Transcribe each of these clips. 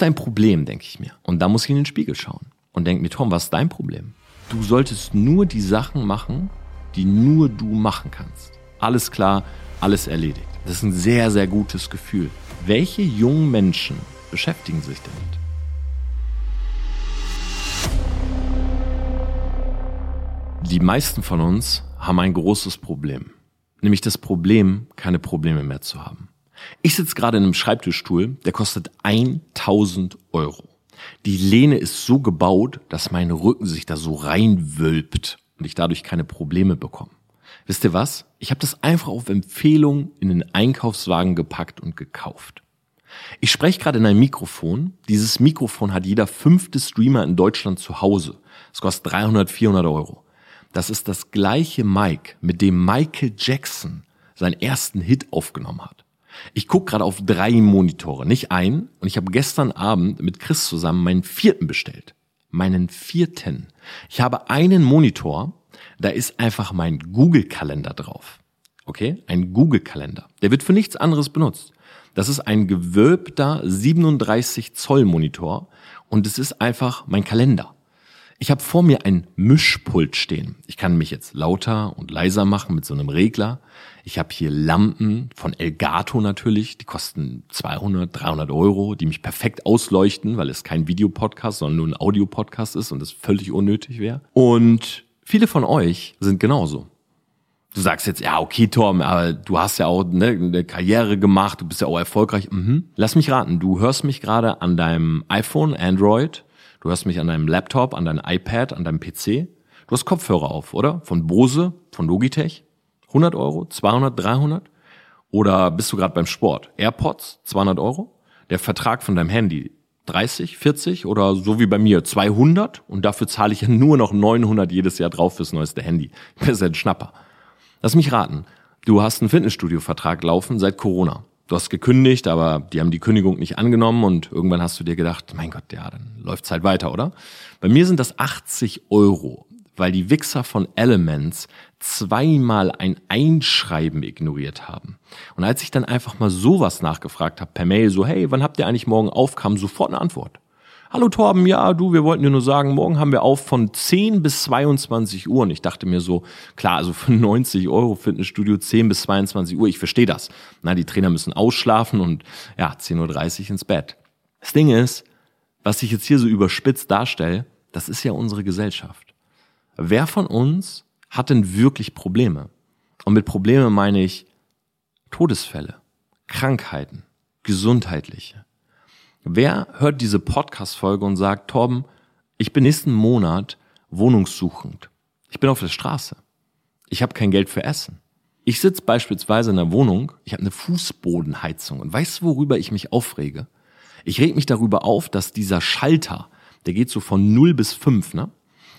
ist dein Problem, denke ich mir. Und da muss ich in den Spiegel schauen und denke mir, Tom, was ist dein Problem? Du solltest nur die Sachen machen, die nur du machen kannst. Alles klar, alles erledigt. Das ist ein sehr, sehr gutes Gefühl. Welche jungen Menschen beschäftigen sich damit? Die meisten von uns haben ein großes Problem. Nämlich das Problem, keine Probleme mehr zu haben. Ich sitze gerade in einem Schreibtischstuhl, der kostet 1000 Euro. Die Lehne ist so gebaut, dass mein Rücken sich da so reinwölbt und ich dadurch keine Probleme bekomme. Wisst ihr was? Ich habe das einfach auf Empfehlung in den Einkaufswagen gepackt und gekauft. Ich spreche gerade in ein Mikrofon. Dieses Mikrofon hat jeder fünfte Streamer in Deutschland zu Hause. Es kostet 300, 400 Euro. Das ist das gleiche Mic, mit dem Michael Jackson seinen ersten Hit aufgenommen hat. Ich gucke gerade auf drei Monitore, nicht ein. Und ich habe gestern Abend mit Chris zusammen meinen vierten bestellt. Meinen vierten. Ich habe einen Monitor, da ist einfach mein Google-Kalender drauf. Okay? Ein Google-Kalender. Der wird für nichts anderes benutzt. Das ist ein gewölbter 37 Zoll Monitor und es ist einfach mein Kalender. Ich habe vor mir ein Mischpult stehen. Ich kann mich jetzt lauter und leiser machen mit so einem Regler. Ich habe hier Lampen von Elgato natürlich, die kosten 200, 300 Euro, die mich perfekt ausleuchten, weil es kein Videopodcast, sondern nur ein Audiopodcast ist und das völlig unnötig wäre. Und viele von euch sind genauso. Du sagst jetzt, ja, okay, Tom, aber du hast ja auch ne, eine Karriere gemacht, du bist ja auch erfolgreich. Mhm. Lass mich raten, du hörst mich gerade an deinem iPhone, Android, Du hörst mich an deinem Laptop, an deinem iPad, an deinem PC. Du hast Kopfhörer auf, oder? Von Bose, von Logitech. 100 Euro, 200, 300? Oder bist du gerade beim Sport? AirPods, 200 Euro? Der Vertrag von deinem Handy, 30, 40 oder so wie bei mir 200 und dafür zahle ich ja nur noch 900 jedes Jahr drauf fürs neueste Handy. Das ist ein Schnapper. Lass mich raten. Du hast einen Fitnessstudio-Vertrag laufen seit Corona du hast gekündigt, aber die haben die Kündigung nicht angenommen und irgendwann hast du dir gedacht, mein Gott, ja, dann läuft's halt weiter, oder? Bei mir sind das 80 Euro, weil die Wichser von Elements zweimal ein Einschreiben ignoriert haben. Und als ich dann einfach mal sowas nachgefragt habe per Mail, so, hey, wann habt ihr eigentlich morgen auf, kam sofort eine Antwort. Hallo Torben, ja, du, wir wollten dir nur sagen, morgen haben wir auf von 10 bis 22 Uhr. Und ich dachte mir so, klar, also für 90 Euro Fitnessstudio 10 bis 22 Uhr, ich verstehe das. Na, die Trainer müssen ausschlafen und ja, 10.30 Uhr ins Bett. Das Ding ist, was ich jetzt hier so überspitzt darstelle, das ist ja unsere Gesellschaft. Wer von uns hat denn wirklich Probleme? Und mit Probleme meine ich Todesfälle, Krankheiten, gesundheitliche. Wer hört diese Podcast-Folge und sagt, Torben, ich bin nächsten Monat wohnungssuchend. Ich bin auf der Straße. Ich habe kein Geld für Essen. Ich sitze beispielsweise in der Wohnung, ich habe eine Fußbodenheizung und weißt du, worüber ich mich aufrege? Ich reg mich darüber auf, dass dieser Schalter, der geht so von 0 bis 5, ne?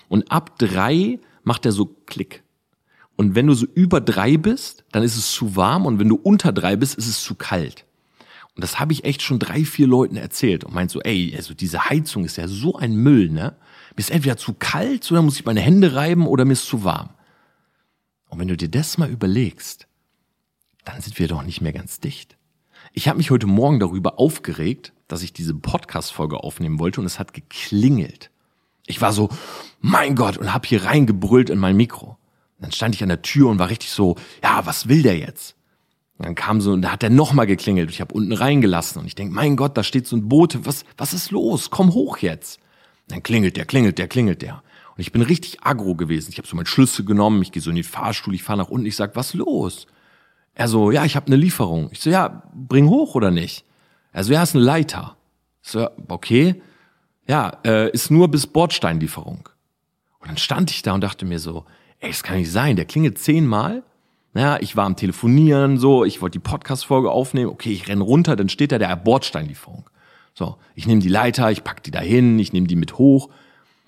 Und ab 3 macht er so Klick. Und wenn du so über 3 bist, dann ist es zu warm und wenn du unter 3 bist, ist es zu kalt. Und das habe ich echt schon drei, vier Leuten erzählt und meint so, ey, also diese Heizung ist ja so ein Müll, ne? Mir ist entweder zu kalt oder muss ich meine Hände reiben oder mir ist zu warm. Und wenn du dir das mal überlegst, dann sind wir doch nicht mehr ganz dicht. Ich habe mich heute Morgen darüber aufgeregt, dass ich diese Podcast-Folge aufnehmen wollte und es hat geklingelt. Ich war so, mein Gott, und habe hier reingebrüllt in mein Mikro. dann stand ich an der Tür und war richtig so, ja, was will der jetzt? Und dann kam so, und da hat er nochmal geklingelt. Ich habe unten reingelassen und ich denk, mein Gott, da steht so ein Bote. Was, was ist los? Komm hoch jetzt. Und dann klingelt der, klingelt der, klingelt der. Und ich bin richtig aggro gewesen. Ich habe so meinen Schlüssel genommen, ich gehe so in den Fahrstuhl, ich fahre nach unten, ich sag, was los? Er so, ja, ich habe eine Lieferung. Ich so, ja, bring hoch oder nicht? Er so, ja, ist eine Leiter. Ich so, okay. Ja, äh, ist nur bis Bordsteinlieferung. Und dann stand ich da und dachte mir so, ey, das kann nicht sein. Der klingelt zehnmal naja, ich war am Telefonieren, so, ich wollte die Podcast-Folge aufnehmen, okay, ich renn runter, dann steht da der Bordsteinlieferung. So, ich nehme die Leiter, ich pack die dahin, ich nehme die mit hoch.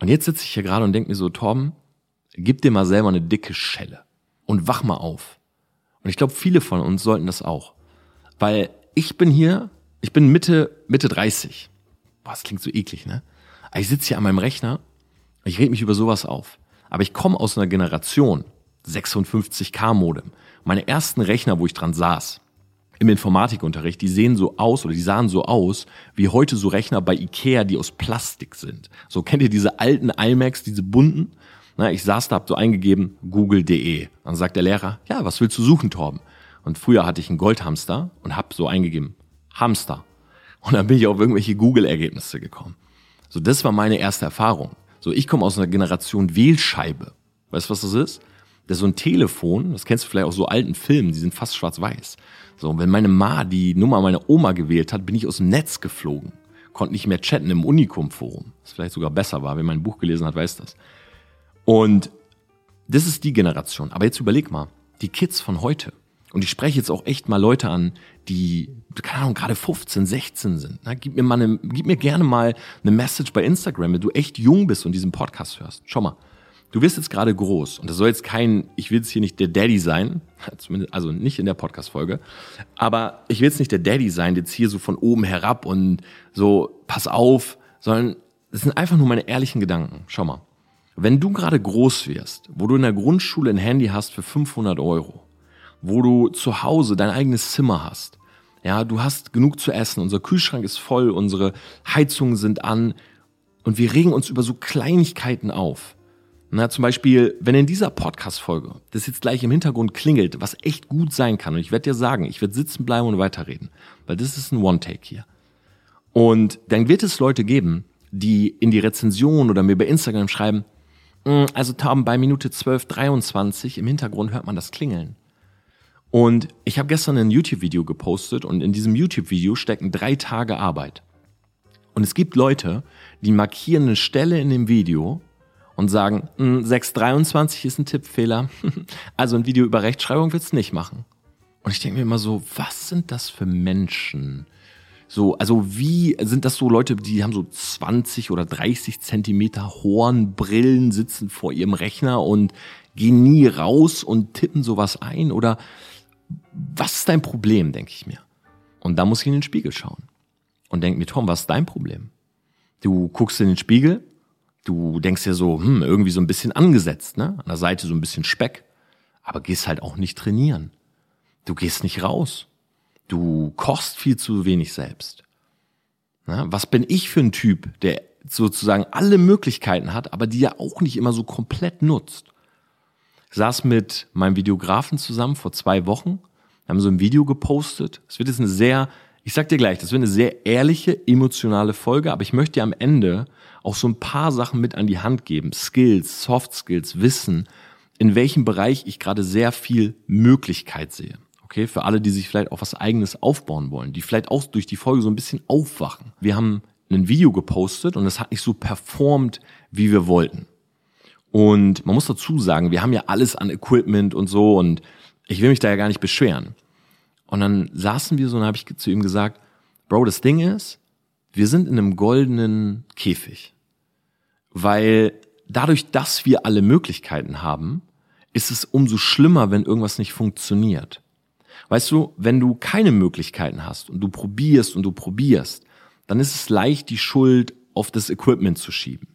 Und jetzt sitze ich hier gerade und denke mir so, Torben, gib dir mal selber eine dicke Schelle und wach mal auf. Und ich glaube, viele von uns sollten das auch. Weil ich bin hier, ich bin Mitte, Mitte 30. Boah, das klingt so eklig, ne? Aber ich sitze hier an meinem Rechner, ich rede mich über sowas auf. Aber ich komme aus einer Generation, 56K Modem. Meine ersten Rechner, wo ich dran saß, im Informatikunterricht, die sehen so aus oder die sahen so aus wie heute so Rechner bei Ikea, die aus Plastik sind. So kennt ihr diese alten iMacs, diese bunten? Na, ich saß da, hab so eingegeben, google.de. Dann sagt der Lehrer, ja, was willst du suchen, Torben? Und früher hatte ich einen Goldhamster und hab so eingegeben, Hamster. Und dann bin ich auf irgendwelche Google-Ergebnisse gekommen. So, das war meine erste Erfahrung. So, ich komme aus einer Generation Wählscheibe. Weißt du, was das ist? Das ist so ein Telefon, das kennst du vielleicht aus so alten Filmen, die sind fast schwarz-weiß. So, und wenn meine Ma die Nummer meiner Oma gewählt hat, bin ich aus dem Netz geflogen. Konnte nicht mehr chatten im Unikum-Forum. Was vielleicht sogar besser war. Wer mein Buch gelesen hat, weiß das. Und das ist die Generation. Aber jetzt überleg mal, die Kids von heute. Und ich spreche jetzt auch echt mal Leute an, die, keine Ahnung, gerade 15, 16 sind. Na, gib mir mal eine, gib mir gerne mal eine Message bei Instagram, wenn du echt jung bist und diesen Podcast hörst. Schau mal du wirst jetzt gerade groß und das soll jetzt kein, ich will jetzt hier nicht der Daddy sein, zumindest, also nicht in der Podcast-Folge, aber ich will jetzt nicht der Daddy sein, jetzt hier so von oben herab und so, pass auf, sondern das sind einfach nur meine ehrlichen Gedanken. Schau mal. Wenn du gerade groß wirst, wo du in der Grundschule ein Handy hast für 500 Euro, wo du zu Hause dein eigenes Zimmer hast, ja, du hast genug zu essen, unser Kühlschrank ist voll, unsere Heizungen sind an und wir regen uns über so Kleinigkeiten auf na, zum Beispiel, wenn in dieser Podcast-Folge das jetzt gleich im Hintergrund klingelt, was echt gut sein kann, und ich werde dir sagen, ich werde sitzen bleiben und weiterreden, weil das ist ein One-Take hier. Und dann wird es Leute geben, die in die Rezension oder mir bei Instagram schreiben, hm, also Tom, bei Minute 12, 23 im Hintergrund hört man das Klingeln. Und ich habe gestern ein YouTube-Video gepostet und in diesem YouTube-Video stecken drei Tage Arbeit. Und es gibt Leute, die markieren eine Stelle in dem Video und sagen, 623 hm, ist ein Tippfehler. Also ein Video über Rechtschreibung wird's nicht machen. Und ich denke mir immer so, was sind das für Menschen? So, also wie sind das so Leute, die haben so 20 oder 30 Zentimeter Hornbrillen, sitzen vor ihrem Rechner und gehen nie raus und tippen sowas ein? Oder was ist dein Problem, denke ich mir. Und da muss ich in den Spiegel schauen und denke mir, Tom, was ist dein Problem? Du guckst in den Spiegel Du denkst dir so, hm, irgendwie so ein bisschen angesetzt, ne? An der Seite so ein bisschen Speck. Aber gehst halt auch nicht trainieren. Du gehst nicht raus. Du kochst viel zu wenig selbst. Na, was bin ich für ein Typ, der sozusagen alle Möglichkeiten hat, aber die er auch nicht immer so komplett nutzt? Ich saß mit meinem Videografen zusammen vor zwei Wochen, haben so ein Video gepostet. Es wird jetzt eine sehr, ich sag dir gleich, das wird eine sehr ehrliche, emotionale Folge, aber ich möchte dir am Ende auch so ein paar Sachen mit an die Hand geben. Skills, Soft Skills, Wissen, in welchem Bereich ich gerade sehr viel Möglichkeit sehe. Okay, für alle, die sich vielleicht auch was eigenes aufbauen wollen, die vielleicht auch durch die Folge so ein bisschen aufwachen. Wir haben ein Video gepostet und es hat nicht so performt, wie wir wollten. Und man muss dazu sagen, wir haben ja alles an Equipment und so und ich will mich da ja gar nicht beschweren. Und dann saßen wir so und habe ich zu ihm gesagt, Bro, das Ding ist, wir sind in einem goldenen Käfig. Weil dadurch, dass wir alle Möglichkeiten haben, ist es umso schlimmer, wenn irgendwas nicht funktioniert. Weißt du, wenn du keine Möglichkeiten hast und du probierst und du probierst, dann ist es leicht, die Schuld auf das Equipment zu schieben.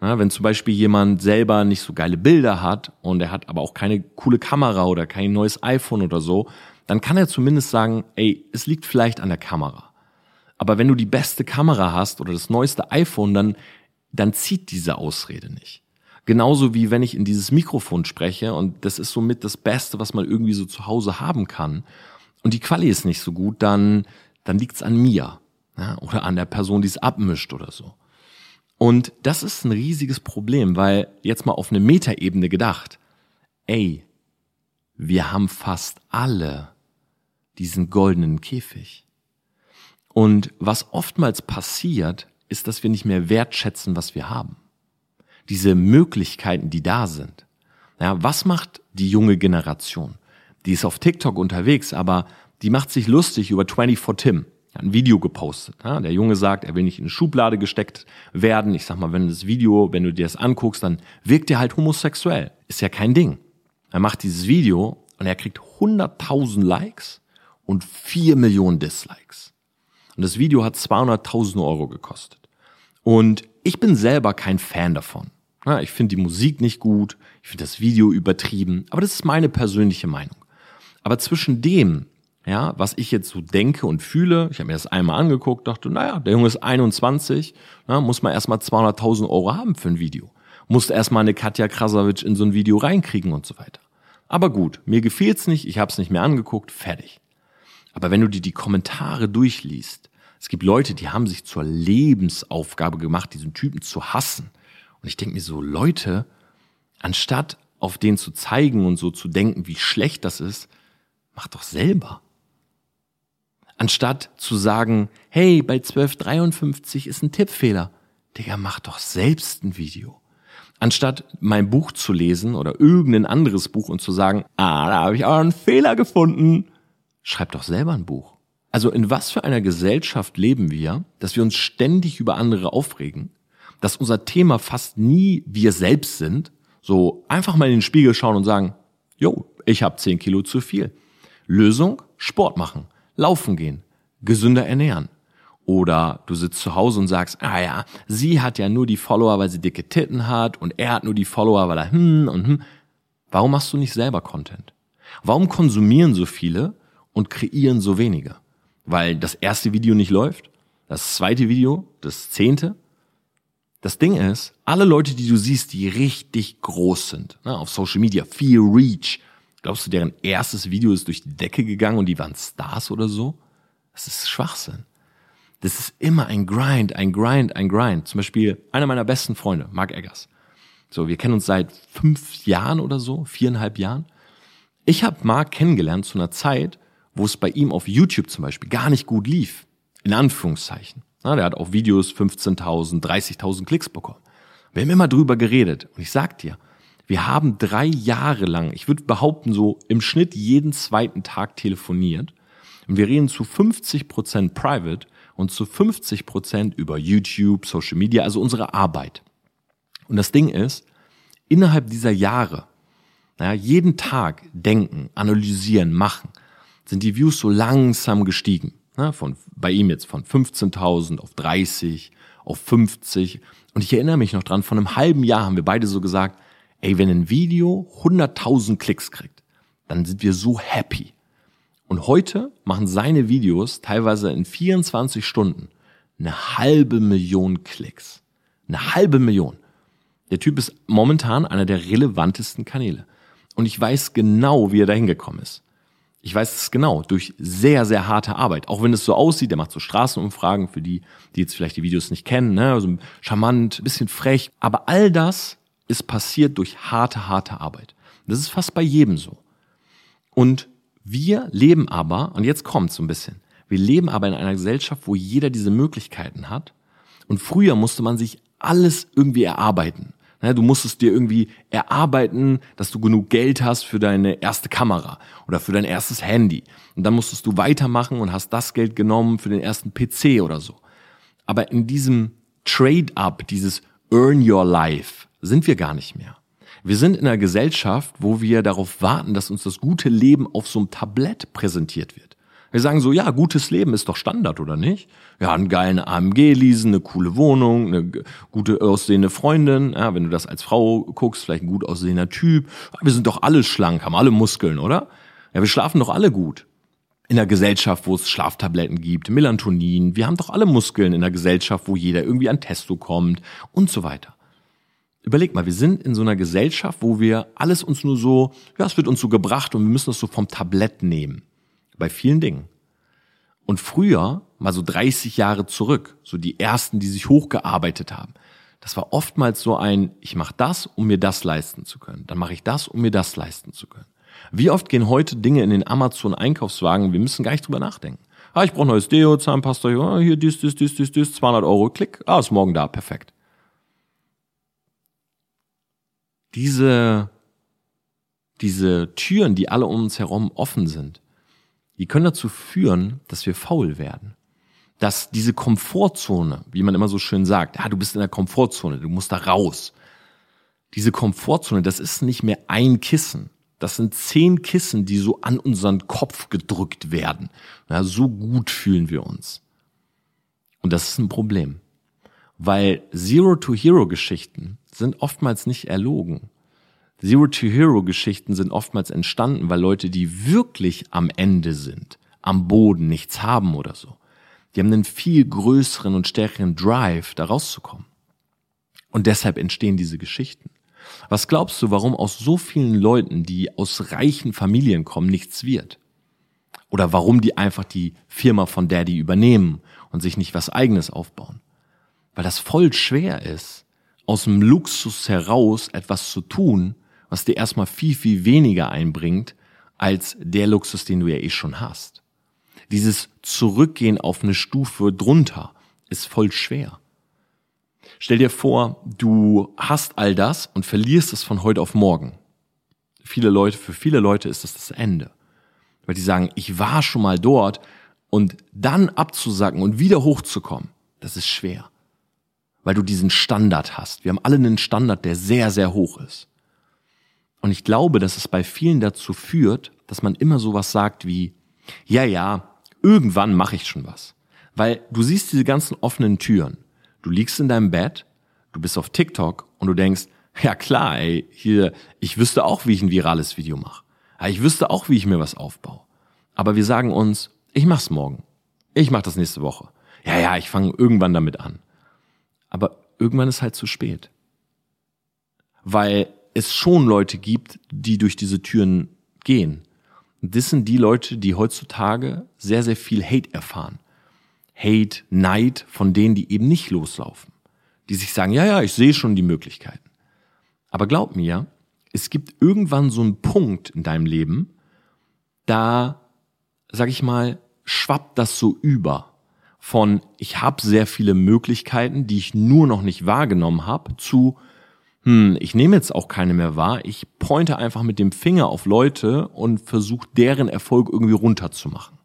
Ja, wenn zum Beispiel jemand selber nicht so geile Bilder hat und er hat aber auch keine coole Kamera oder kein neues iPhone oder so, dann kann er zumindest sagen, ey, es liegt vielleicht an der Kamera. Aber wenn du die beste Kamera hast oder das neueste iPhone, dann dann zieht diese Ausrede nicht. Genauso wie wenn ich in dieses Mikrofon spreche und das ist somit das Beste, was man irgendwie so zu Hause haben kann. Und die Quali ist nicht so gut, dann, dann liegt's an mir ja, oder an der Person, die es abmischt oder so. Und das ist ein riesiges Problem, weil jetzt mal auf eine Metaebene gedacht, ey, wir haben fast alle diesen goldenen Käfig. Und was oftmals passiert, ist, dass wir nicht mehr wertschätzen, was wir haben. Diese Möglichkeiten, die da sind. Ja, was macht die junge Generation? Die ist auf TikTok unterwegs, aber die macht sich lustig über 24 Tim. Hat ein Video gepostet. Ja, der Junge sagt, er will nicht in eine Schublade gesteckt werden. Ich sag mal, wenn das Video, wenn du dir das anguckst, dann wirkt er halt homosexuell. Ist ja kein Ding. Er macht dieses Video und er kriegt 100.000 Likes und 4 Millionen Dislikes. Und das Video hat 200.000 Euro gekostet. Und ich bin selber kein Fan davon. Ich finde die Musik nicht gut, ich finde das Video übertrieben, aber das ist meine persönliche Meinung. Aber zwischen dem, ja, was ich jetzt so denke und fühle. Ich habe mir das einmal angeguckt, dachte, naja, der Junge ist 21, na, muss man erstmal 200.000 Euro haben für ein Video. Muss erstmal eine Katja Krasavic in so ein Video reinkriegen und so weiter. Aber gut, mir gefällt's nicht, ich habe es nicht mehr angeguckt, fertig. Aber wenn du dir die Kommentare durchliest, es gibt Leute, die haben sich zur Lebensaufgabe gemacht, diesen Typen zu hassen. Und ich denke mir so, Leute, anstatt auf den zu zeigen und so zu denken, wie schlecht das ist, mach doch selber. Anstatt zu sagen, hey, bei 1253 ist ein Tippfehler. Digga, mach doch selbst ein Video. Anstatt mein Buch zu lesen oder irgendein anderes Buch und zu sagen, ah, da habe ich auch einen Fehler gefunden, schreib doch selber ein Buch. Also in was für einer Gesellschaft leben wir, dass wir uns ständig über andere aufregen, dass unser Thema fast nie wir selbst sind, so einfach mal in den Spiegel schauen und sagen, jo, ich habe 10 Kilo zu viel. Lösung, Sport machen, laufen gehen, gesünder ernähren. Oder du sitzt zu Hause und sagst, ah ja, sie hat ja nur die Follower, weil sie dicke Titten hat und er hat nur die Follower, weil er hm und hm. Warum machst du nicht selber Content? Warum konsumieren so viele und kreieren so wenige? Weil das erste Video nicht läuft, das zweite Video, das zehnte. Das Ding ist, alle Leute, die du siehst, die richtig groß sind, ne, auf Social Media, viel Reach, glaubst du, deren erstes Video ist durch die Decke gegangen und die waren Stars oder so? Das ist Schwachsinn. Das ist immer ein Grind, ein Grind, ein Grind. Zum Beispiel einer meiner besten Freunde, Mark Eggers. So, wir kennen uns seit fünf Jahren oder so, viereinhalb Jahren. Ich habe Mark kennengelernt zu einer Zeit, wo es bei ihm auf YouTube zum Beispiel gar nicht gut lief. In Anführungszeichen. Na, der hat auf Videos 15.000, 30.000 Klicks bekommen. Wir haben immer drüber geredet. Und ich sag dir, wir haben drei Jahre lang, ich würde behaupten so, im Schnitt jeden zweiten Tag telefoniert. Und wir reden zu 50 Prozent private und zu 50 Prozent über YouTube, Social Media, also unsere Arbeit. Und das Ding ist, innerhalb dieser Jahre, naja, jeden Tag denken, analysieren, machen, sind die Views so langsam gestiegen. Na, von, bei ihm jetzt von 15.000 auf 30, auf 50. Und ich erinnere mich noch dran, von einem halben Jahr haben wir beide so gesagt, ey, wenn ein Video 100.000 Klicks kriegt, dann sind wir so happy. Und heute machen seine Videos teilweise in 24 Stunden eine halbe Million Klicks. Eine halbe Million. Der Typ ist momentan einer der relevantesten Kanäle. Und ich weiß genau, wie er da hingekommen ist. Ich weiß es genau, durch sehr, sehr harte Arbeit. Auch wenn es so aussieht, der macht so Straßenumfragen für die, die jetzt vielleicht die Videos nicht kennen, ne? also charmant, bisschen frech. Aber all das ist passiert durch harte, harte Arbeit. Das ist fast bei jedem so. Und wir leben aber, und jetzt kommt so ein bisschen, wir leben aber in einer Gesellschaft, wo jeder diese Möglichkeiten hat. Und früher musste man sich alles irgendwie erarbeiten. Ne, du musstest dir irgendwie erarbeiten, dass du genug Geld hast für deine erste Kamera oder für dein erstes Handy. Und dann musstest du weitermachen und hast das Geld genommen für den ersten PC oder so. Aber in diesem Trade-up, dieses Earn Your Life, sind wir gar nicht mehr. Wir sind in einer Gesellschaft, wo wir darauf warten, dass uns das gute Leben auf so einem Tablett präsentiert wird. Wir sagen so, ja, gutes Leben ist doch Standard, oder nicht? Ja, einen geilen AMG leasen, eine coole Wohnung, eine gute aussehende Freundin. Ja, wenn du das als Frau guckst, vielleicht ein gut aussehender Typ. Wir sind doch alle schlank, haben alle Muskeln, oder? Ja, wir schlafen doch alle gut. In der Gesellschaft, wo es Schlaftabletten gibt, Melatonin. Wir haben doch alle Muskeln in der Gesellschaft, wo jeder irgendwie an Testo kommt und so weiter. Überleg mal, wir sind in so einer Gesellschaft, wo wir alles uns nur so, ja, es wird uns so gebracht und wir müssen das so vom Tablett nehmen. Bei vielen Dingen. Und früher, mal so 30 Jahre zurück, so die ersten, die sich hochgearbeitet haben, das war oftmals so ein, ich mache das, um mir das leisten zu können. Dann mache ich das, um mir das leisten zu können. Wie oft gehen heute Dinge in den Amazon-Einkaufswagen, wir müssen gar nicht drüber nachdenken. Ah, ich brauche neues Deo, Zahnpasta, ja, hier dies, dies, dies, dies, dies, 200 Euro, klick, ah, ist morgen da, perfekt. diese, diese Türen, die alle um uns herum offen sind, die können dazu führen, dass wir faul werden. Dass diese Komfortzone, wie man immer so schön sagt, ja, du bist in der Komfortzone, du musst da raus. Diese Komfortzone, das ist nicht mehr ein Kissen. Das sind zehn Kissen, die so an unseren Kopf gedrückt werden. Ja, so gut fühlen wir uns. Und das ist ein Problem. Weil Zero-to-Hero-Geschichten sind oftmals nicht erlogen. Zero-to-Hero-Geschichten sind oftmals entstanden, weil Leute, die wirklich am Ende sind, am Boden, nichts haben oder so. Die haben einen viel größeren und stärkeren Drive, da rauszukommen. Und deshalb entstehen diese Geschichten. Was glaubst du, warum aus so vielen Leuten, die aus reichen Familien kommen, nichts wird? Oder warum die einfach die Firma von Daddy übernehmen und sich nicht was eigenes aufbauen? Weil das voll schwer ist, aus dem Luxus heraus etwas zu tun, was dir erstmal viel, viel weniger einbringt, als der Luxus, den du ja eh schon hast. Dieses Zurückgehen auf eine Stufe drunter ist voll schwer. Stell dir vor, du hast all das und verlierst es von heute auf morgen. Viele Leute, für viele Leute ist das das Ende. Weil die sagen, ich war schon mal dort und dann abzusacken und wieder hochzukommen, das ist schwer. Weil du diesen Standard hast. Wir haben alle einen Standard, der sehr, sehr hoch ist. Und ich glaube, dass es bei vielen dazu führt, dass man immer sowas sagt wie, ja, ja, irgendwann mache ich schon was. Weil du siehst diese ganzen offenen Türen. Du liegst in deinem Bett, du bist auf TikTok und du denkst, ja klar, ey, hier, ich wüsste auch, wie ich ein virales Video mache. Ich wüsste auch, wie ich mir was aufbaue. Aber wir sagen uns, ich mach's morgen. Ich mach das nächste Woche. Ja, ja, ich fange irgendwann damit an. Aber irgendwann ist halt zu spät. Weil es schon Leute gibt, die durch diese Türen gehen. Das sind die Leute, die heutzutage sehr, sehr viel Hate erfahren. Hate, Neid von denen, die eben nicht loslaufen. Die sich sagen, ja, ja, ich sehe schon die Möglichkeiten. Aber glaub mir, es gibt irgendwann so einen Punkt in deinem Leben, da, sag ich mal, schwappt das so über von ich habe sehr viele Möglichkeiten, die ich nur noch nicht wahrgenommen habe, zu hm, ich nehme jetzt auch keine mehr wahr, ich pointe einfach mit dem Finger auf Leute und versuche deren Erfolg irgendwie runterzumachen.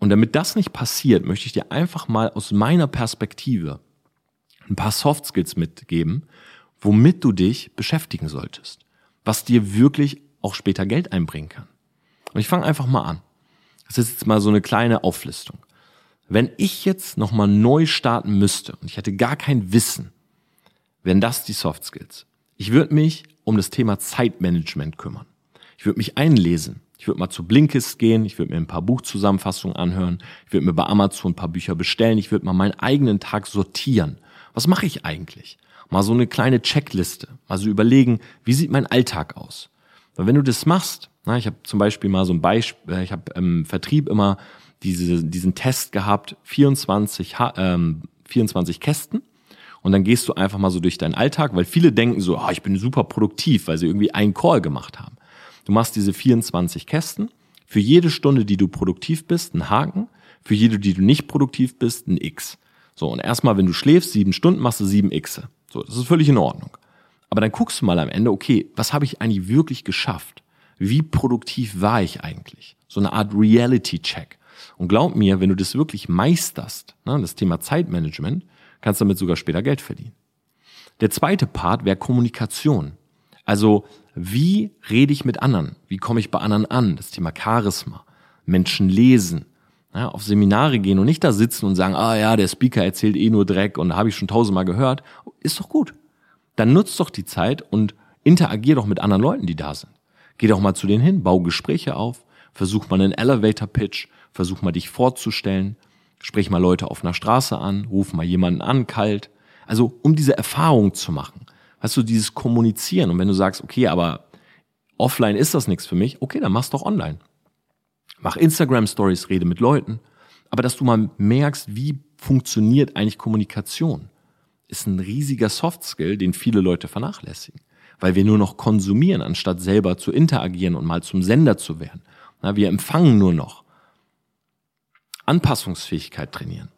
Und damit das nicht passiert, möchte ich dir einfach mal aus meiner Perspektive ein paar Soft Skills mitgeben, womit du dich beschäftigen solltest, was dir wirklich auch später Geld einbringen kann. Und ich fange einfach mal an. Das ist jetzt mal so eine kleine Auflistung. Wenn ich jetzt nochmal neu starten müsste und ich hätte gar kein Wissen, wären das die Soft Skills. Ich würde mich um das Thema Zeitmanagement kümmern. Ich würde mich einlesen. Ich würde mal zu Blinkist gehen, ich würde mir ein paar Buchzusammenfassungen anhören, ich würde mir bei Amazon ein paar Bücher bestellen, ich würde mal meinen eigenen Tag sortieren. Was mache ich eigentlich? Mal so eine kleine Checkliste, mal so überlegen, wie sieht mein Alltag aus? Weil wenn du das machst, na, ich habe zum Beispiel mal so ein Beispiel, äh, ich habe im Vertrieb immer diese, diesen Test gehabt, 24, ähm, 24 Kästen. Und dann gehst du einfach mal so durch deinen Alltag, weil viele denken so, oh, ich bin super produktiv, weil sie irgendwie einen Call gemacht haben. Du machst diese 24 Kästen. Für jede Stunde, die du produktiv bist, ein Haken. Für jede, die du nicht produktiv bist, ein X. So, und erstmal, wenn du schläfst, sieben Stunden, machst du sieben Xe. So, das ist völlig in Ordnung. Aber dann guckst du mal am Ende, okay, was habe ich eigentlich wirklich geschafft? Wie produktiv war ich eigentlich? So eine Art Reality-Check. Und glaub mir, wenn du das wirklich meisterst, ne, das Thema Zeitmanagement, kannst damit sogar später Geld verdienen. Der zweite Part wäre Kommunikation. Also wie rede ich mit anderen? Wie komme ich bei anderen an? Das Thema Charisma. Menschen lesen. Ja, auf Seminare gehen und nicht da sitzen und sagen, ah ja, der Speaker erzählt eh nur Dreck und da habe ich schon tausendmal gehört. Ist doch gut. Dann nutzt doch die Zeit und interagier doch mit anderen Leuten, die da sind. Geh doch mal zu denen hin, bau Gespräche auf, versuch mal einen Elevator Pitch, versuch mal dich vorzustellen, sprich mal Leute auf einer Straße an, ruf mal jemanden an, kalt. Also um diese Erfahrung zu machen. Weißt du, dieses Kommunizieren. Und wenn du sagst, okay, aber offline ist das nichts für mich, okay, dann mach's doch online. Mach Instagram Stories, rede mit Leuten. Aber dass du mal merkst, wie funktioniert eigentlich Kommunikation, ist ein riesiger Soft Skill, den viele Leute vernachlässigen. Weil wir nur noch konsumieren, anstatt selber zu interagieren und mal zum Sender zu werden. Na, wir empfangen nur noch. Anpassungsfähigkeit trainieren.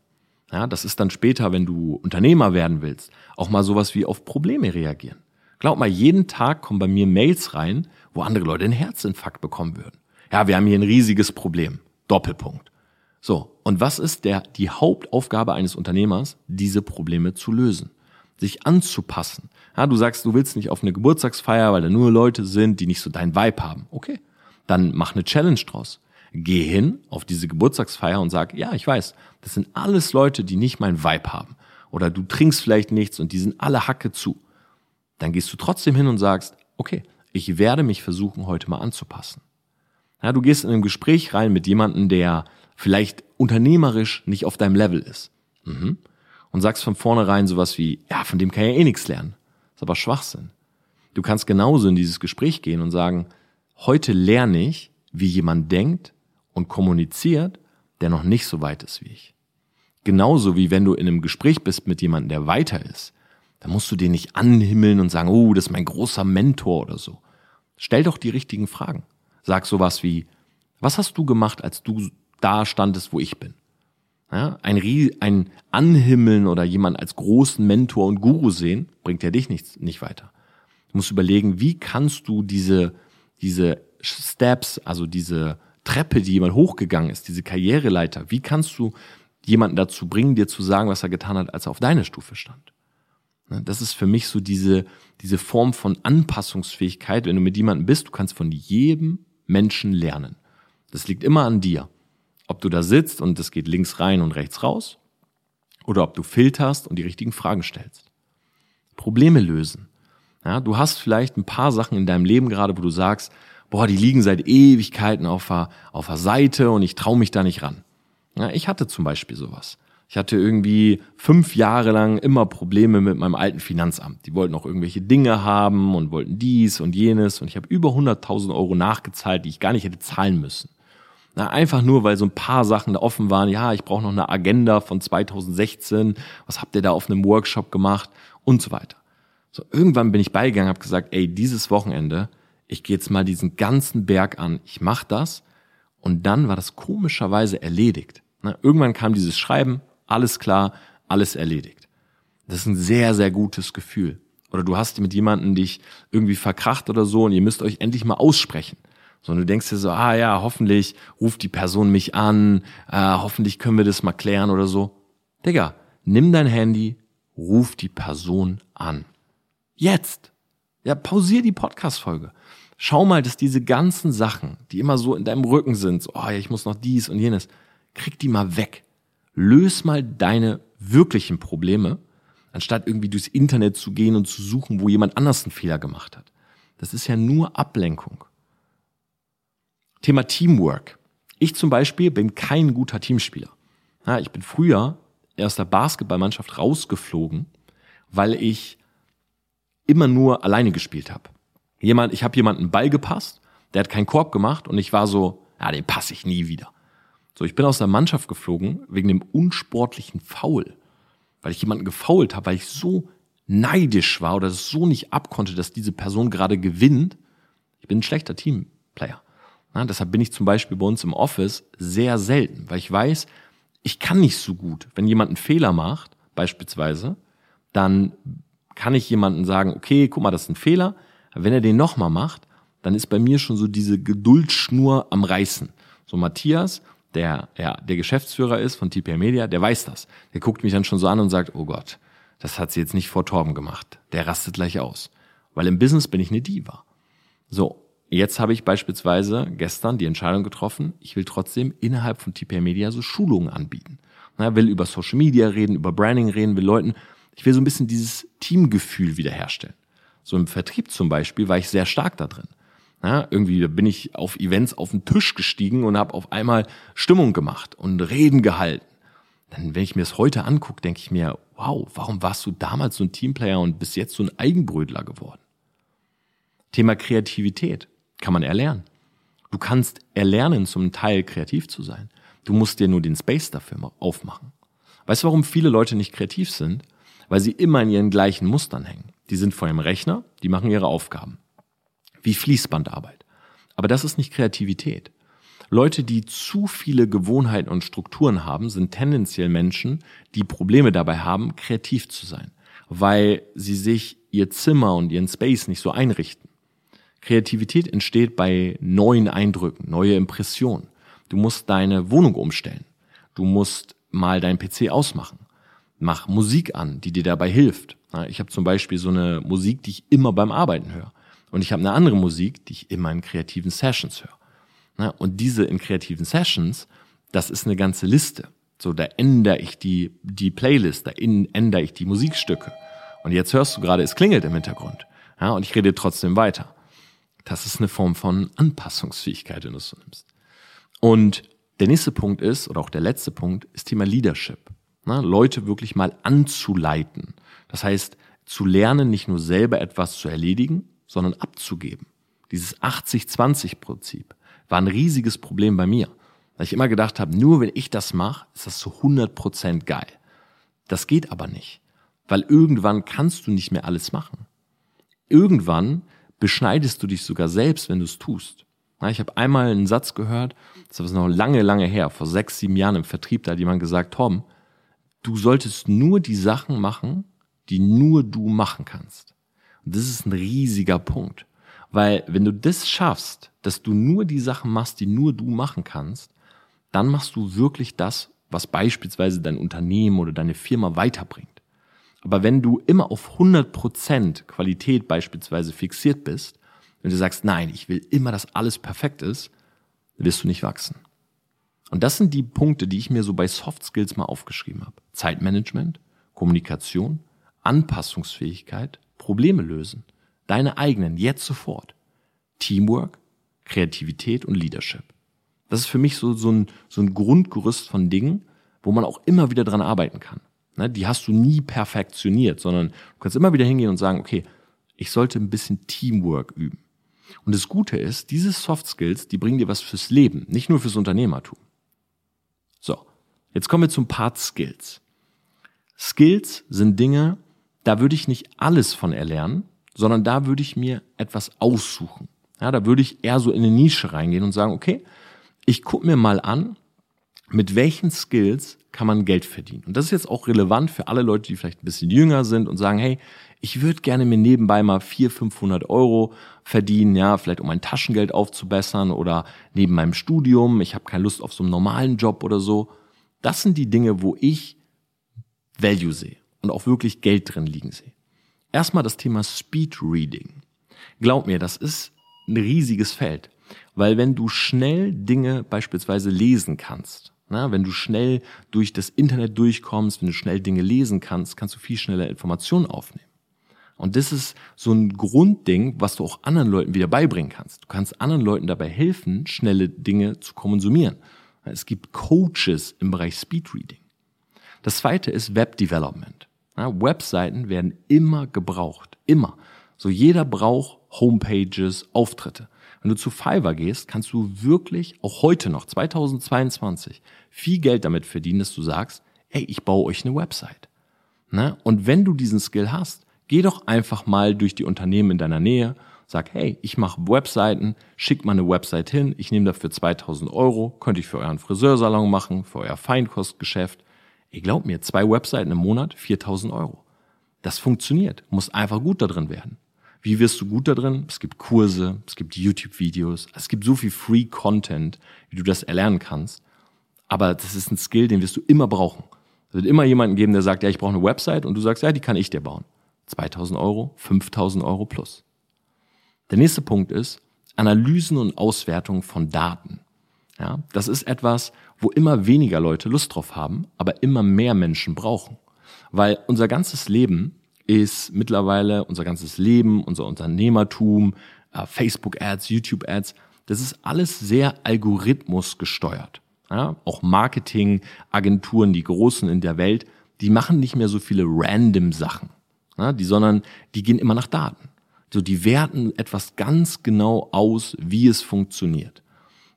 Ja, das ist dann später, wenn du Unternehmer werden willst, auch mal sowas wie auf Probleme reagieren. Glaub mal, jeden Tag kommen bei mir Mails rein, wo andere Leute einen Herzinfarkt bekommen würden. Ja, wir haben hier ein riesiges Problem. Doppelpunkt. So. Und was ist der, die Hauptaufgabe eines Unternehmers? Diese Probleme zu lösen. Sich anzupassen. Ja, du sagst, du willst nicht auf eine Geburtstagsfeier, weil da nur Leute sind, die nicht so dein Vibe haben. Okay. Dann mach eine Challenge draus geh hin auf diese Geburtstagsfeier und sag, ja, ich weiß, das sind alles Leute, die nicht mein Vibe haben. Oder du trinkst vielleicht nichts und die sind alle Hacke zu. Dann gehst du trotzdem hin und sagst, okay, ich werde mich versuchen, heute mal anzupassen. Ja, du gehst in ein Gespräch rein mit jemandem, der vielleicht unternehmerisch nicht auf deinem Level ist. Mhm. Und sagst von vornherein sowas wie, ja, von dem kann ich ja eh nichts lernen. Ist aber Schwachsinn. Du kannst genauso in dieses Gespräch gehen und sagen, heute lerne ich, wie jemand denkt und kommuniziert, der noch nicht so weit ist wie ich. Genauso wie wenn du in einem Gespräch bist mit jemandem, der weiter ist, dann musst du den nicht anhimmeln und sagen, oh, das ist mein großer Mentor oder so. Stell doch die richtigen Fragen. Sag sowas wie, was hast du gemacht, als du da standest, wo ich bin? Ja, ein, ein Anhimmeln oder jemand als großen Mentor und Guru sehen, bringt ja dich nicht, nicht weiter. Du musst überlegen, wie kannst du diese, diese Steps, also diese Treppe, die jemand hochgegangen ist, diese Karriereleiter, wie kannst du jemanden dazu bringen, dir zu sagen, was er getan hat, als er auf deiner Stufe stand? Ne, das ist für mich so diese, diese Form von Anpassungsfähigkeit. Wenn du mit jemandem bist, du kannst von jedem Menschen lernen. Das liegt immer an dir. Ob du da sitzt und es geht links rein und rechts raus oder ob du filterst und die richtigen Fragen stellst. Probleme lösen. Ja, du hast vielleicht ein paar Sachen in deinem Leben gerade, wo du sagst, boah, die liegen seit Ewigkeiten auf der, auf der Seite und ich traue mich da nicht ran. Ja, ich hatte zum Beispiel sowas. Ich hatte irgendwie fünf Jahre lang immer Probleme mit meinem alten Finanzamt. Die wollten auch irgendwelche Dinge haben und wollten dies und jenes. Und ich habe über 100.000 Euro nachgezahlt, die ich gar nicht hätte zahlen müssen. Na, einfach nur, weil so ein paar Sachen da offen waren. Ja, ich brauche noch eine Agenda von 2016. Was habt ihr da auf einem Workshop gemacht? Und so weiter. So, irgendwann bin ich beigegangen, habe gesagt, ey, dieses Wochenende, ich gehe jetzt mal diesen ganzen Berg an. Ich mache das. Und dann war das komischerweise erledigt. Na, irgendwann kam dieses Schreiben, alles klar, alles erledigt. Das ist ein sehr, sehr gutes Gefühl. Oder du hast mit jemandem dich irgendwie verkracht oder so und ihr müsst euch endlich mal aussprechen. So, und du denkst dir so, ah ja, hoffentlich ruft die Person mich an, äh, hoffentlich können wir das mal klären oder so. Digga, nimm dein Handy, ruf die Person an. Jetzt. Ja, pausier die Podcast-Folge. Schau mal, dass diese ganzen Sachen, die immer so in deinem Rücken sind, so, oh ja, ich muss noch dies und jenes, krieg die mal weg. Löse mal deine wirklichen Probleme, anstatt irgendwie durchs Internet zu gehen und zu suchen, wo jemand anders einen Fehler gemacht hat. Das ist ja nur Ablenkung. Thema Teamwork. Ich zum Beispiel bin kein guter Teamspieler. Ja, ich bin früher aus der Basketballmannschaft rausgeflogen, weil ich immer nur alleine gespielt habe. Jemand, ich habe jemanden Ball gepasst, der hat keinen Korb gemacht und ich war so, ja, den passe ich nie wieder. So, ich bin aus der Mannschaft geflogen wegen dem unsportlichen Foul, weil ich jemanden gefault habe, weil ich so neidisch war oder so nicht abkonnte, dass diese Person gerade gewinnt. Ich bin ein schlechter Teamplayer. Ja, deshalb bin ich zum Beispiel bei uns im Office sehr selten, weil ich weiß, ich kann nicht so gut. Wenn jemand einen Fehler macht, beispielsweise, dann kann ich jemandem sagen, okay, guck mal, das ist ein Fehler. Wenn er den nochmal macht, dann ist bei mir schon so diese Geduldsschnur am Reißen. So Matthias, der ja der Geschäftsführer ist von TPR Media, der weiß das. Der guckt mich dann schon so an und sagt, oh Gott, das hat sie jetzt nicht vor Torben gemacht. Der rastet gleich aus. Weil im Business bin ich eine Diva. So, Jetzt habe ich beispielsweise gestern die Entscheidung getroffen, ich will trotzdem innerhalb von TPR Media so Schulungen anbieten. Na, will über Social Media reden, über Branding reden, will Leuten, ich will so ein bisschen dieses Teamgefühl wiederherstellen. So im Vertrieb zum Beispiel war ich sehr stark da drin. Ja, irgendwie bin ich auf Events auf den Tisch gestiegen und habe auf einmal Stimmung gemacht und Reden gehalten. Dann, wenn ich mir das heute angucke, denke ich mir, wow, warum warst du damals so ein Teamplayer und bis jetzt so ein Eigenbrödler geworden? Thema Kreativität kann man erlernen. Du kannst erlernen, zum Teil kreativ zu sein. Du musst dir nur den Space dafür aufmachen. Weißt du, warum viele Leute nicht kreativ sind? Weil sie immer in ihren gleichen Mustern hängen. Die sind vor dem Rechner, die machen ihre Aufgaben. Wie Fließbandarbeit. Aber das ist nicht Kreativität. Leute, die zu viele Gewohnheiten und Strukturen haben, sind tendenziell Menschen, die Probleme dabei haben, kreativ zu sein, weil sie sich ihr Zimmer und ihren Space nicht so einrichten. Kreativität entsteht bei neuen Eindrücken, neue Impressionen. Du musst deine Wohnung umstellen. Du musst mal deinen PC ausmachen. Mach Musik an, die dir dabei hilft. Ich habe zum Beispiel so eine Musik, die ich immer beim Arbeiten höre. Und ich habe eine andere Musik, die ich immer in kreativen Sessions höre. Und diese in kreativen Sessions, das ist eine ganze Liste. So, da ändere ich die, die Playlist, da ändere ich die Musikstücke. Und jetzt hörst du gerade, es klingelt im Hintergrund. Ja, und ich rede trotzdem weiter. Das ist eine Form von Anpassungsfähigkeit, wenn du es so nimmst. Und der nächste Punkt ist, oder auch der letzte Punkt, ist Thema Leadership. Na, Leute wirklich mal anzuleiten. Das heißt, zu lernen, nicht nur selber etwas zu erledigen, sondern abzugeben. Dieses 80-20-Prinzip war ein riesiges Problem bei mir. Weil ich immer gedacht habe, nur wenn ich das mache, ist das zu 100% geil. Das geht aber nicht. Weil irgendwann kannst du nicht mehr alles machen. Irgendwann beschneidest du dich sogar selbst, wenn du es tust. Ich habe einmal einen Satz gehört, das ist noch lange, lange her, vor sechs, sieben Jahren im Vertrieb, da hat jemand gesagt, Tom, du solltest nur die Sachen machen, die nur du machen kannst. Und das ist ein riesiger Punkt. Weil wenn du das schaffst, dass du nur die Sachen machst, die nur du machen kannst, dann machst du wirklich das, was beispielsweise dein Unternehmen oder deine Firma weiterbringt. Aber wenn du immer auf 100% Qualität beispielsweise fixiert bist, wenn du sagst, nein, ich will immer, dass alles perfekt ist, wirst du nicht wachsen. Und das sind die Punkte, die ich mir so bei Soft Skills mal aufgeschrieben habe. Zeitmanagement, Kommunikation, Anpassungsfähigkeit, Probleme lösen, deine eigenen, jetzt sofort. Teamwork, Kreativität und Leadership. Das ist für mich so, so, ein, so ein Grundgerüst von Dingen, wo man auch immer wieder dran arbeiten kann. Ne, die hast du nie perfektioniert, sondern du kannst immer wieder hingehen und sagen, okay, ich sollte ein bisschen Teamwork üben. Und das Gute ist, diese Soft Skills, die bringen dir was fürs Leben, nicht nur fürs Unternehmertum. So, jetzt kommen wir zum Part Skills. Skills sind Dinge, da würde ich nicht alles von erlernen, sondern da würde ich mir etwas aussuchen. Ja, da würde ich eher so in eine Nische reingehen und sagen, okay, ich gucke mir mal an, mit welchen Skills kann man Geld verdienen. Und das ist jetzt auch relevant für alle Leute, die vielleicht ein bisschen jünger sind und sagen, hey, ich würde gerne mir nebenbei mal 400, 500 Euro verdienen, ja, vielleicht um mein Taschengeld aufzubessern oder neben meinem Studium, ich habe keine Lust auf so einen normalen Job oder so. Das sind die Dinge, wo ich Value sehe und auch wirklich Geld drin liegen sehe. Erstmal das Thema Speed Reading. Glaub mir, das ist ein riesiges Feld, weil wenn du schnell Dinge beispielsweise lesen kannst, na, wenn du schnell durch das Internet durchkommst, wenn du schnell Dinge lesen kannst, kannst du viel schneller Informationen aufnehmen. Und das ist so ein Grundding, was du auch anderen Leuten wieder beibringen kannst. Du kannst anderen Leuten dabei helfen, schnelle Dinge zu konsumieren. Es gibt Coaches im Bereich Speedreading. Das zweite ist Web Development. Ja, Webseiten werden immer gebraucht. Immer. So jeder braucht Homepages, Auftritte. Wenn du zu Fiverr gehst, kannst du wirklich auch heute noch, 2022, viel Geld damit verdienen, dass du sagst, ey, ich baue euch eine Website. Ne? Und wenn du diesen Skill hast, geh doch einfach mal durch die Unternehmen in deiner Nähe, sag, hey, ich mache Webseiten, schick mal eine Website hin, ich nehme dafür 2000 Euro, könnte ich für euren Friseursalon machen, für euer Feinkostgeschäft. Ihr glaubt mir, zwei Webseiten im Monat, 4000 Euro. Das funktioniert, muss einfach gut da drin werden. Wie wirst du gut da drin? Es gibt Kurse, es gibt YouTube-Videos, es gibt so viel Free Content, wie du das erlernen kannst. Aber das ist ein Skill, den wirst du immer brauchen. Es wird immer jemanden geben, der sagt, ja, ich brauche eine Website und du sagst, ja, die kann ich dir bauen. 2000 Euro, 5000 Euro plus. Der nächste Punkt ist Analysen und Auswertung von Daten. Ja, das ist etwas, wo immer weniger Leute Lust drauf haben, aber immer mehr Menschen brauchen. Weil unser ganzes Leben ist mittlerweile, unser ganzes Leben, unser Unternehmertum, äh, Facebook-Ads, YouTube-Ads, das ist alles sehr algorithmusgesteuert. Ja, auch Marketingagenturen, die großen in der Welt, die machen nicht mehr so viele random Sachen, ja, die, sondern die gehen immer nach Daten. So, die werten etwas ganz genau aus, wie es funktioniert.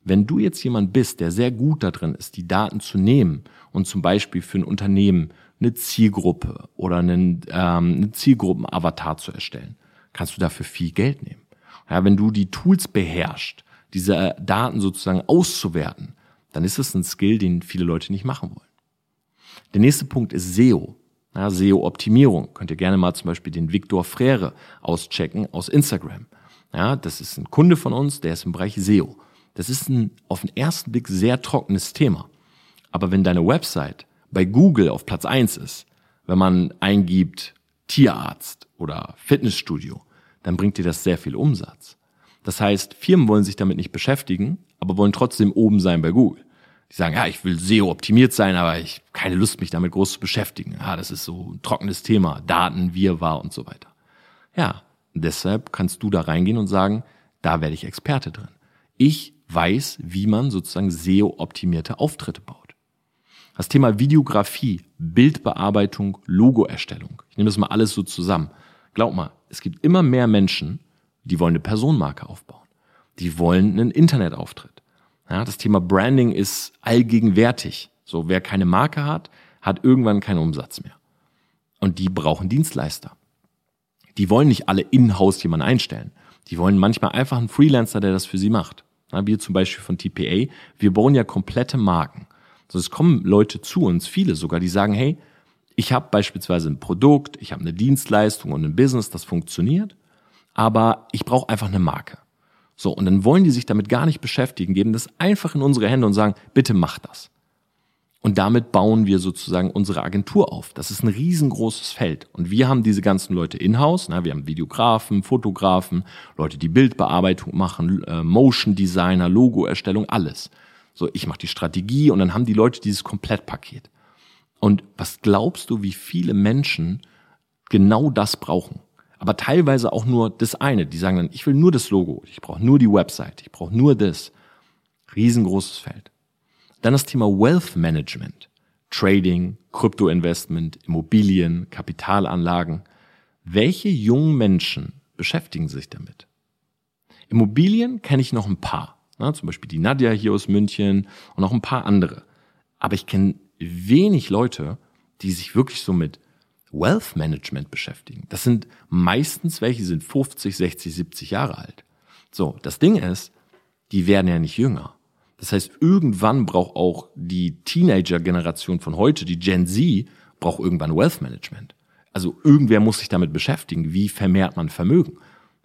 Wenn du jetzt jemand bist, der sehr gut darin ist, die Daten zu nehmen und zum Beispiel für ein Unternehmen eine Zielgruppe oder einen, ähm, einen Zielgruppenavatar zu erstellen, kannst du dafür viel Geld nehmen. Ja, wenn du die Tools beherrschst, diese Daten sozusagen auszuwerten, dann ist es ein Skill, den viele Leute nicht machen wollen. Der nächste Punkt ist SEO. Ja, SEO-Optimierung. Könnt ihr gerne mal zum Beispiel den Victor Frere auschecken aus Instagram. Ja, das ist ein Kunde von uns, der ist im Bereich SEO. Das ist ein auf den ersten Blick sehr trockenes Thema. Aber wenn deine Website bei Google auf Platz eins ist, wenn man eingibt Tierarzt oder Fitnessstudio, dann bringt dir das sehr viel Umsatz. Das heißt, Firmen wollen sich damit nicht beschäftigen, aber wollen trotzdem oben sein bei Google. Die sagen, ja, ich will SEO optimiert sein, aber ich keine Lust, mich damit groß zu beschäftigen. Ja, das ist so ein trockenes Thema, Daten, Wirrwarr und so weiter. Ja, deshalb kannst du da reingehen und sagen, Da werde ich Experte drin. Ich weiß, wie man sozusagen SEO-optimierte Auftritte baut. Das Thema Videografie, Bildbearbeitung, Logoerstellung. Ich nehme das mal alles so zusammen. Glaub mal, es gibt immer mehr Menschen, die wollen eine Personenmarke aufbauen. Die wollen einen Internetauftritt. Ja, das Thema Branding ist allgegenwärtig. So, wer keine Marke hat, hat irgendwann keinen Umsatz mehr. Und die brauchen Dienstleister. Die wollen nicht alle in-house jemanden einstellen. Die wollen manchmal einfach einen Freelancer, der das für sie macht. Wir zum Beispiel von TPA, wir bauen ja komplette Marken. Also es kommen Leute zu uns, viele sogar, die sagen, hey, ich habe beispielsweise ein Produkt, ich habe eine Dienstleistung und ein Business, das funktioniert, aber ich brauche einfach eine Marke. So, und dann wollen die sich damit gar nicht beschäftigen, geben das einfach in unsere Hände und sagen, bitte mach das. Und damit bauen wir sozusagen unsere Agentur auf. Das ist ein riesengroßes Feld. Und wir haben diese ganzen Leute in-house. Wir haben Videografen, Fotografen, Leute, die Bildbearbeitung machen, äh, Motion Designer, Logoerstellung, alles. So, ich mache die Strategie und dann haben die Leute dieses Komplettpaket. Und was glaubst du, wie viele Menschen genau das brauchen? Aber teilweise auch nur das eine. Die sagen dann, ich will nur das Logo, ich brauche nur die Website, ich brauche nur das. Riesengroßes Feld. Dann das Thema Wealth Management. Trading, Kryptoinvestment, Immobilien, Kapitalanlagen. Welche jungen Menschen beschäftigen sich damit? Immobilien kenne ich noch ein paar. Na, zum Beispiel die Nadja hier aus München und noch ein paar andere. Aber ich kenne wenig Leute, die sich wirklich so mit Wealth Management beschäftigen. Das sind meistens welche, die sind 50, 60, 70 Jahre alt. So, das Ding ist, die werden ja nicht jünger. Das heißt, irgendwann braucht auch die Teenager-Generation von heute, die Gen Z, braucht irgendwann Wealth Management. Also irgendwer muss sich damit beschäftigen, wie vermehrt man Vermögen.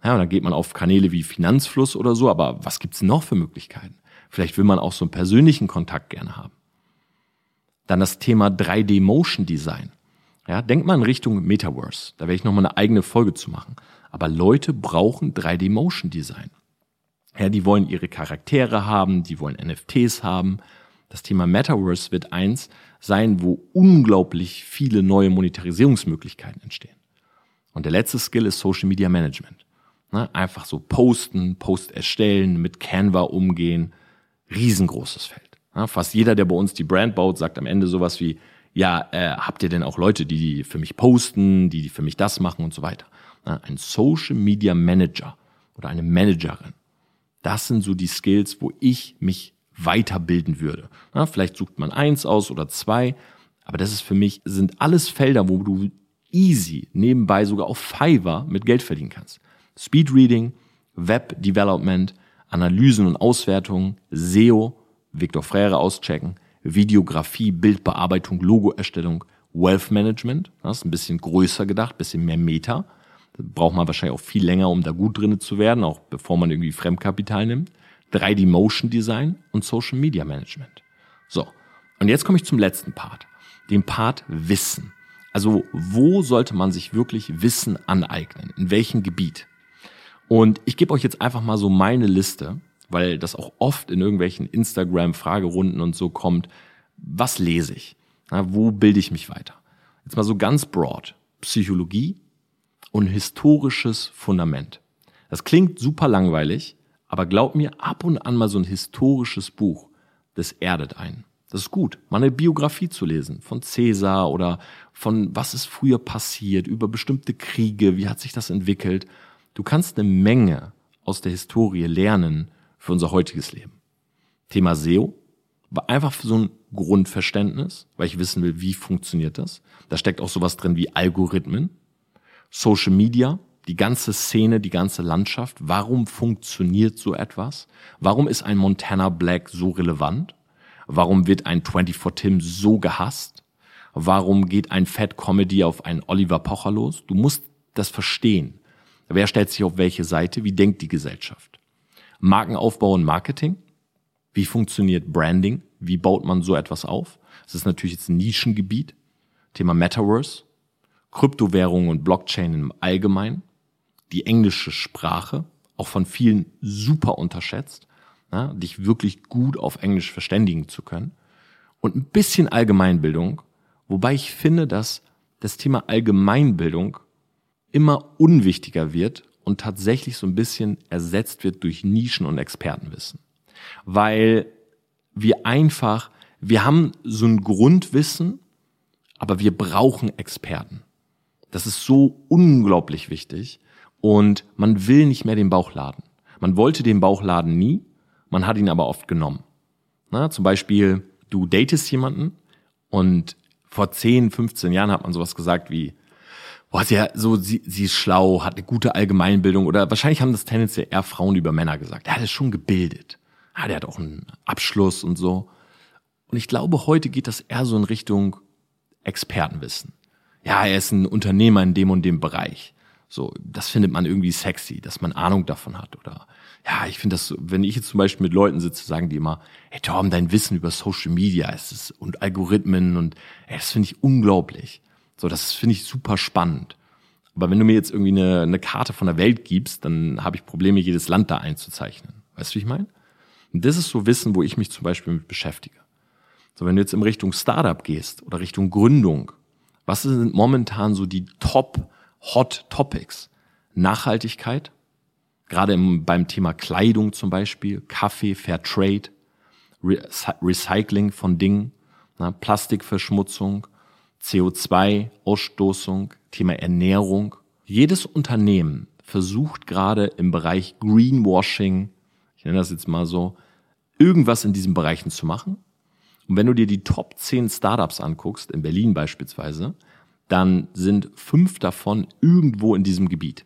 Ja, und dann geht man auf Kanäle wie Finanzfluss oder so, aber was gibt's noch für Möglichkeiten? Vielleicht will man auch so einen persönlichen Kontakt gerne haben. Dann das Thema 3D Motion Design. Ja, denk mal in Richtung Metaverse. Da werde ich nochmal eine eigene Folge zu machen. Aber Leute brauchen 3D Motion Design. Ja, die wollen ihre Charaktere haben, die wollen NFTs haben. Das Thema Metaverse wird eins sein, wo unglaublich viele neue Monetarisierungsmöglichkeiten entstehen. Und der letzte Skill ist Social Media Management. Ne, einfach so posten, Post erstellen, mit Canva umgehen. Riesengroßes Feld. Ja, fast jeder, der bei uns die Brand baut, sagt am Ende sowas wie, ja, äh, habt ihr denn auch Leute, die für mich posten, die für mich das machen und so weiter. Ja, ein Social Media Manager oder eine Managerin das sind so die Skills, wo ich mich weiterbilden würde. Na, vielleicht sucht man eins aus oder zwei, aber das ist für mich, sind alles Felder, wo du easy nebenbei sogar auf Fiverr mit Geld verdienen kannst. Speedreading, Web Development, Analysen und Auswertungen, SEO, Victor Frere auschecken, Videografie, Bildbearbeitung, Logoerstellung, Wealth Management, das ist ein bisschen größer gedacht, bisschen mehr Meta braucht man wahrscheinlich auch viel länger, um da gut drin zu werden, auch bevor man irgendwie Fremdkapital nimmt. 3D Motion Design und Social Media Management. So. Und jetzt komme ich zum letzten Part. Dem Part Wissen. Also, wo sollte man sich wirklich Wissen aneignen? In welchem Gebiet? Und ich gebe euch jetzt einfach mal so meine Liste, weil das auch oft in irgendwelchen Instagram-Fragerunden und so kommt. Was lese ich? Na, wo bilde ich mich weiter? Jetzt mal so ganz broad. Psychologie, und historisches Fundament. Das klingt super langweilig, aber glaub mir, ab und an mal so ein historisches Buch, das erdet einen. Das ist gut, mal eine Biografie zu lesen von Cäsar oder von was ist früher passiert, über bestimmte Kriege, wie hat sich das entwickelt. Du kannst eine Menge aus der Historie lernen für unser heutiges Leben. Thema SEO war einfach für so ein Grundverständnis, weil ich wissen will, wie funktioniert das. Da steckt auch sowas drin wie Algorithmen. Social Media, die ganze Szene, die ganze Landschaft. Warum funktioniert so etwas? Warum ist ein Montana Black so relevant? Warum wird ein 24 Tim so gehasst? Warum geht ein Fat Comedy auf einen Oliver Pocher los? Du musst das verstehen. Wer stellt sich auf welche Seite? Wie denkt die Gesellschaft? Markenaufbau und Marketing? Wie funktioniert Branding? Wie baut man so etwas auf? Es ist natürlich jetzt ein Nischengebiet. Thema Metaverse. Kryptowährungen und Blockchain im Allgemeinen, die englische Sprache, auch von vielen super unterschätzt, ja, dich wirklich gut auf Englisch verständigen zu können und ein bisschen Allgemeinbildung, wobei ich finde, dass das Thema Allgemeinbildung immer unwichtiger wird und tatsächlich so ein bisschen ersetzt wird durch Nischen- und Expertenwissen. Weil wir einfach, wir haben so ein Grundwissen, aber wir brauchen Experten. Das ist so unglaublich wichtig und man will nicht mehr den Bauch laden. Man wollte den Bauch laden nie, man hat ihn aber oft genommen. Na, zum Beispiel, du datest jemanden und vor 10, 15 Jahren hat man sowas gesagt wie, boah, sie, so, sie, sie ist schlau, hat eine gute Allgemeinbildung oder wahrscheinlich haben das tendenziell eher Frauen über Männer gesagt. Der hat es schon gebildet. Ja, der hat auch einen Abschluss und so. Und ich glaube, heute geht das eher so in Richtung Expertenwissen. Ja, er ist ein Unternehmer in dem und dem Bereich. So, das findet man irgendwie sexy, dass man Ahnung davon hat. Oder ja, ich finde das, wenn ich jetzt zum Beispiel mit Leuten sitze, sagen die immer, hey Tom, dein Wissen über Social Media ist es und Algorithmen und ey, das finde ich unglaublich. So, das finde ich super spannend. Aber wenn du mir jetzt irgendwie eine, eine Karte von der Welt gibst, dann habe ich Probleme, jedes Land da einzuzeichnen. Weißt du, wie ich meine? Und das ist so Wissen, wo ich mich zum Beispiel mit beschäftige. So, wenn du jetzt in Richtung Startup gehst oder Richtung Gründung, was sind momentan so die Top Hot Topics? Nachhaltigkeit, gerade im, beim Thema Kleidung zum Beispiel, Kaffee, Fair Trade, Re Recycling von Dingen, na, Plastikverschmutzung, CO2-Ausstoßung, Thema Ernährung. Jedes Unternehmen versucht gerade im Bereich Greenwashing, ich nenne das jetzt mal so, irgendwas in diesen Bereichen zu machen. Und wenn du dir die Top 10 Startups anguckst, in Berlin beispielsweise, dann sind fünf davon irgendwo in diesem Gebiet.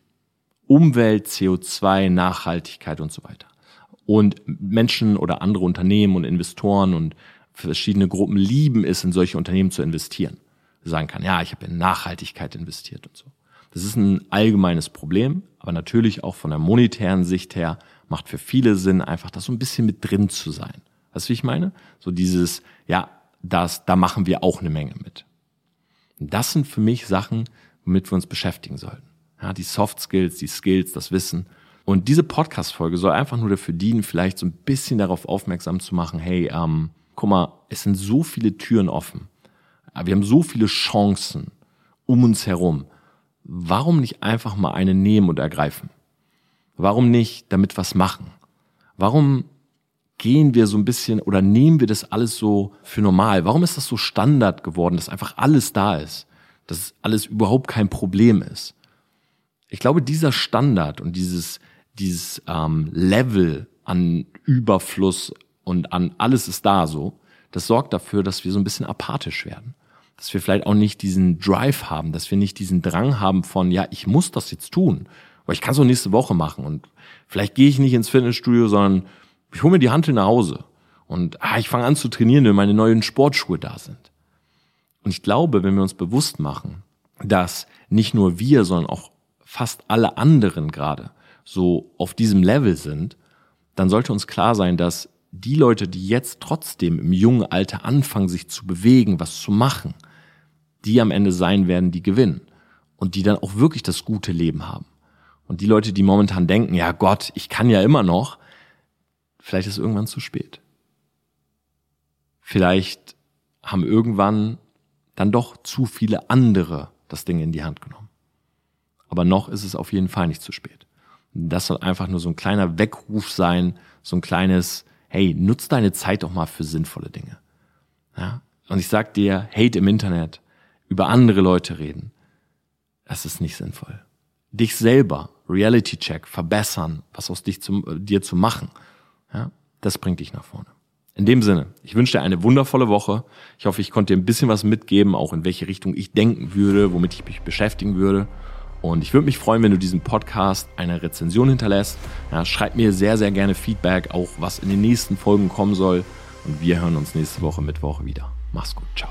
Umwelt, CO2, Nachhaltigkeit und so weiter. Und Menschen oder andere Unternehmen und Investoren und verschiedene Gruppen lieben es, in solche Unternehmen zu investieren sagen kann, ja, ich habe in Nachhaltigkeit investiert und so. Das ist ein allgemeines Problem, aber natürlich auch von der monetären Sicht her macht für viele Sinn, einfach das so ein bisschen mit drin zu sein. Weißt du, wie ich meine? So dieses, ja, das, da machen wir auch eine Menge mit. Und das sind für mich Sachen, womit wir uns beschäftigen sollten. Ja, die Soft Skills, die Skills, das Wissen. Und diese Podcast-Folge soll einfach nur dafür dienen, vielleicht so ein bisschen darauf aufmerksam zu machen, hey, ähm, guck mal, es sind so viele Türen offen. Wir haben so viele Chancen um uns herum. Warum nicht einfach mal eine nehmen und ergreifen? Warum nicht damit was machen? Warum gehen wir so ein bisschen oder nehmen wir das alles so für normal? Warum ist das so Standard geworden, dass einfach alles da ist? Dass alles überhaupt kein Problem ist? Ich glaube, dieser Standard und dieses, dieses ähm, Level an Überfluss und an alles ist da so, das sorgt dafür, dass wir so ein bisschen apathisch werden dass wir vielleicht auch nicht diesen Drive haben, dass wir nicht diesen Drang haben von, ja, ich muss das jetzt tun, weil ich kann es auch nächste Woche machen und vielleicht gehe ich nicht ins Fitnessstudio, sondern ich hole mir die Hantel nach Hause und ah, ich fange an zu trainieren, wenn meine neuen Sportschuhe da sind. Und ich glaube, wenn wir uns bewusst machen, dass nicht nur wir, sondern auch fast alle anderen gerade so auf diesem Level sind, dann sollte uns klar sein, dass die Leute, die jetzt trotzdem im jungen Alter anfangen, sich zu bewegen, was zu machen, die am Ende sein werden, die gewinnen und die dann auch wirklich das gute Leben haben. Und die Leute, die momentan denken, ja Gott, ich kann ja immer noch, vielleicht ist irgendwann zu spät. Vielleicht haben irgendwann dann doch zu viele andere das Ding in die Hand genommen. Aber noch ist es auf jeden Fall nicht zu spät. Das soll einfach nur so ein kleiner Weckruf sein, so ein kleines, hey, nutz deine Zeit doch mal für sinnvolle Dinge. Ja? Und ich sag dir, Hate im Internet, über andere Leute reden, das ist nicht sinnvoll. Dich selber, Reality Check, verbessern, was aus dich zu, dir zu machen, ja, das bringt dich nach vorne. In dem Sinne, ich wünsche dir eine wundervolle Woche. Ich hoffe, ich konnte dir ein bisschen was mitgeben, auch in welche Richtung ich denken würde, womit ich mich beschäftigen würde. Und ich würde mich freuen, wenn du diesem Podcast eine Rezension hinterlässt. Ja, schreib mir sehr, sehr gerne Feedback, auch was in den nächsten Folgen kommen soll. Und wir hören uns nächste Woche Mittwoch wieder. Mach's gut. Ciao.